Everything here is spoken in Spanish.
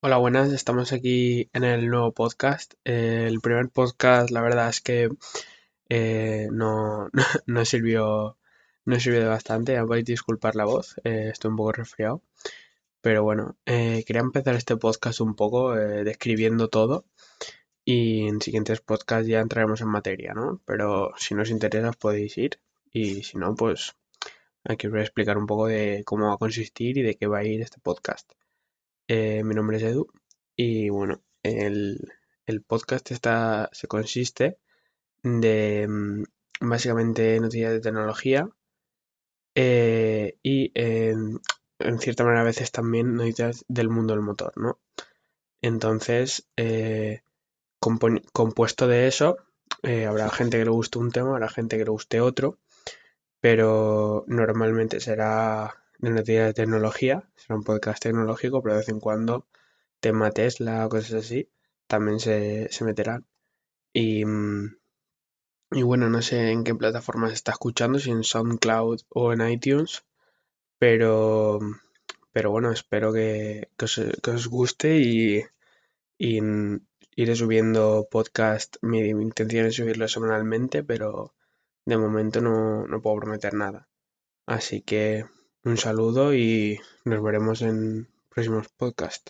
Hola, buenas. Estamos aquí en el nuevo podcast. Eh, el primer podcast, la verdad es que eh, no, no sirvió, no sirvió de bastante. Ya podéis disculpar la voz, eh, estoy un poco resfriado. Pero bueno, quería empezar este podcast un poco describiendo todo y en siguientes podcasts ya entraremos en materia, ¿no? Pero si no os interesa os podéis ir y si no, pues aquí os voy a explicar un poco de cómo va a consistir y de qué va a ir este podcast. Eh, mi nombre es Edu y bueno, el, podcast está, se consiste de mm, básicamente noticias de tecnología eh, y en cierta manera a veces también noticias del mundo del motor, ¿no? Entonces, eh, compuesto de eso, habrá gente que le guste un tema, habrá gente que le guste otro, pero normalmente será de noticias de tecnología, será un podcast tecnológico, pero de vez en cuando tema Tesla o cosas así también se, meterán. Y, mm, y bueno, no sé en qué plataforma se está escuchando, si en SoundCloud o en iTunes, pero, pero bueno, espero que, os, guste y, y iré subiendo podcast. Mi, intención es subirlo semanalmente, pero de momento no, no puedo prometer nada. Así que un saludo y nos veremos en próximos podcasts.